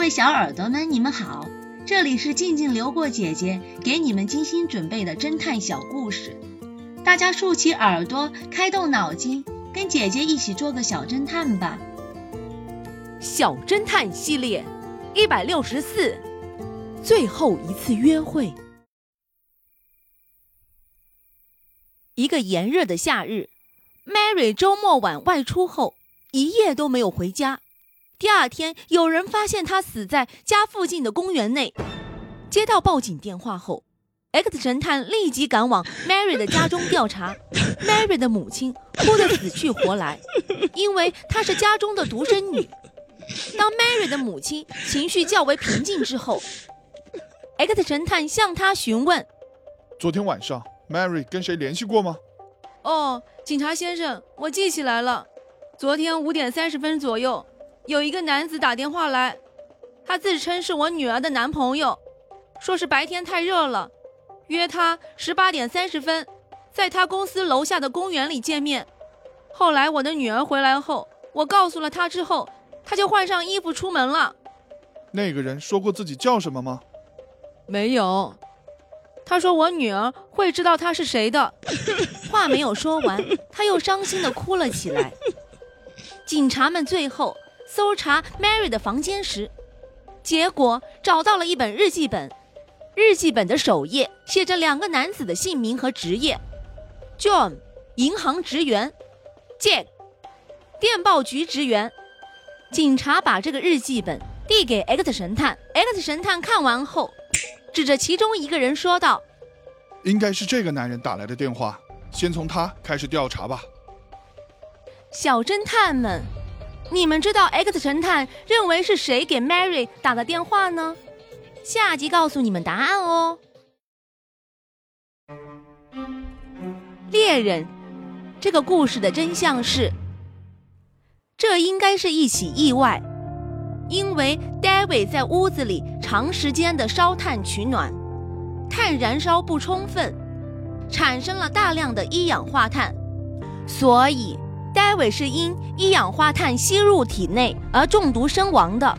各位小耳朵们，你们好，这里是静静流过姐姐给你们精心准备的侦探小故事，大家竖起耳朵，开动脑筋，跟姐姐一起做个小侦探吧。小侦探系列一百六十四，最后一次约会。一个炎热的夏日，Mary 周末晚外出后，一夜都没有回家。第二天，有人发现他死在家附近的公园内。接到报警电话后，X 神探立即赶往 Mary 的家中调查。Mary 的母亲哭得死去活来，因为她是家中的独生女。当 Mary 的母亲情绪较为平静之后，X 神探向她询问：“昨天晚上 Mary 跟谁联系过吗？”“哦，警察先生，我记起来了，昨天五点三十分左右。”有一个男子打电话来，他自称是我女儿的男朋友，说是白天太热了，约他十八点三十分，在他公司楼下的公园里见面。后来我的女儿回来后，我告诉了他之后，他就换上衣服出门了。那个人说过自己叫什么吗？没有，他说我女儿会知道他是谁的。话没有说完，他又伤心的哭了起来。警察们最后。搜查 Mary 的房间时，结果找到了一本日记本。日记本的首页写着两个男子的姓名和职业：John，银行职员；Jack，电报局职员。警察把这个日记本递给 X 神探。X 神探看完后，指着其中一个人说道：“应该是这个男人打来的电话，先从他开始调查吧。”小侦探们。你们知道 X 神探认为是谁给 Mary 打的电话呢？下集告诉你们答案哦。猎人，这个故事的真相是，这应该是一起意外，因为 David 在屋子里长时间的烧炭取暖，碳燃烧不充分，产生了大量的一氧化碳，所以。戴维是因一氧化碳吸入体内而中毒身亡的。